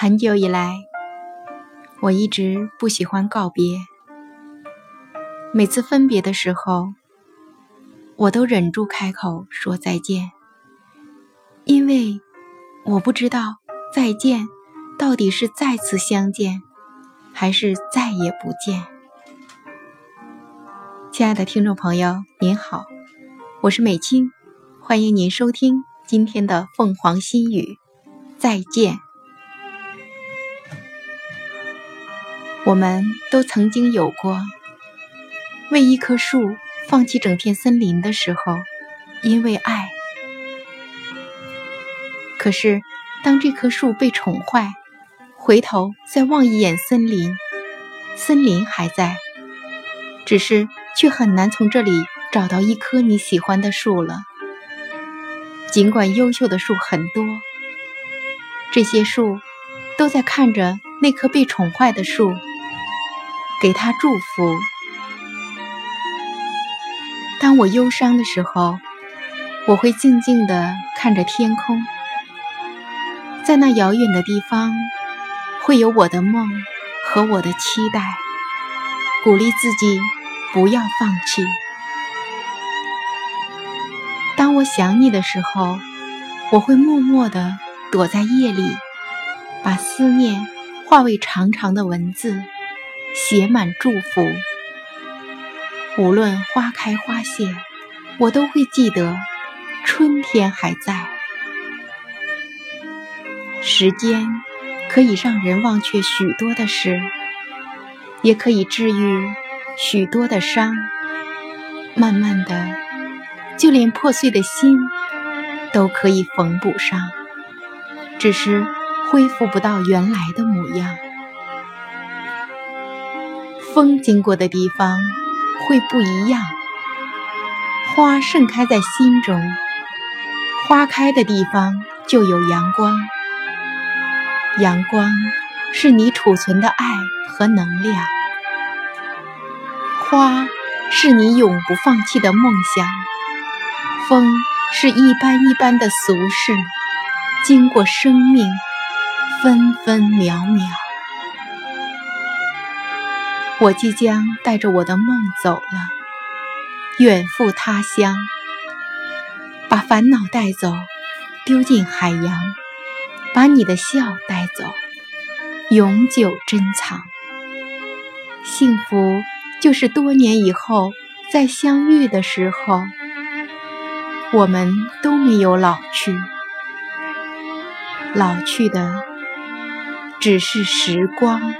很久以来，我一直不喜欢告别。每次分别的时候，我都忍住开口说再见，因为我不知道再见到底是再次相见，还是再也不见。亲爱的听众朋友，您好，我是美青，欢迎您收听今天的凤凰心语。再见。我们都曾经有过为一棵树放弃整片森林的时候，因为爱。可是，当这棵树被宠坏，回头再望一眼森林，森林还在，只是却很难从这里找到一棵你喜欢的树了。尽管优秀的树很多，这些树都在看着那棵被宠坏的树。给他祝福。当我忧伤的时候，我会静静地看着天空，在那遥远的地方，会有我的梦和我的期待，鼓励自己不要放弃。当我想你的时候，我会默默地躲在夜里，把思念化为长长的文字。写满祝福，无论花开花谢，我都会记得春天还在。时间可以让人忘却许多的事，也可以治愈许多的伤。慢慢的，就连破碎的心都可以缝补上，只是恢复不到原来的模样。风经过的地方会不一样，花盛开在心中，花开的地方就有阳光，阳光是你储存的爱和能量，花是你永不放弃的梦想，风是一般一般的俗世，经过生命分分秒秒。我即将带着我的梦走了，远赴他乡，把烦恼带走，丢进海洋，把你的笑带走，永久珍藏。幸福就是多年以后再相遇的时候，我们都没有老去，老去的只是时光。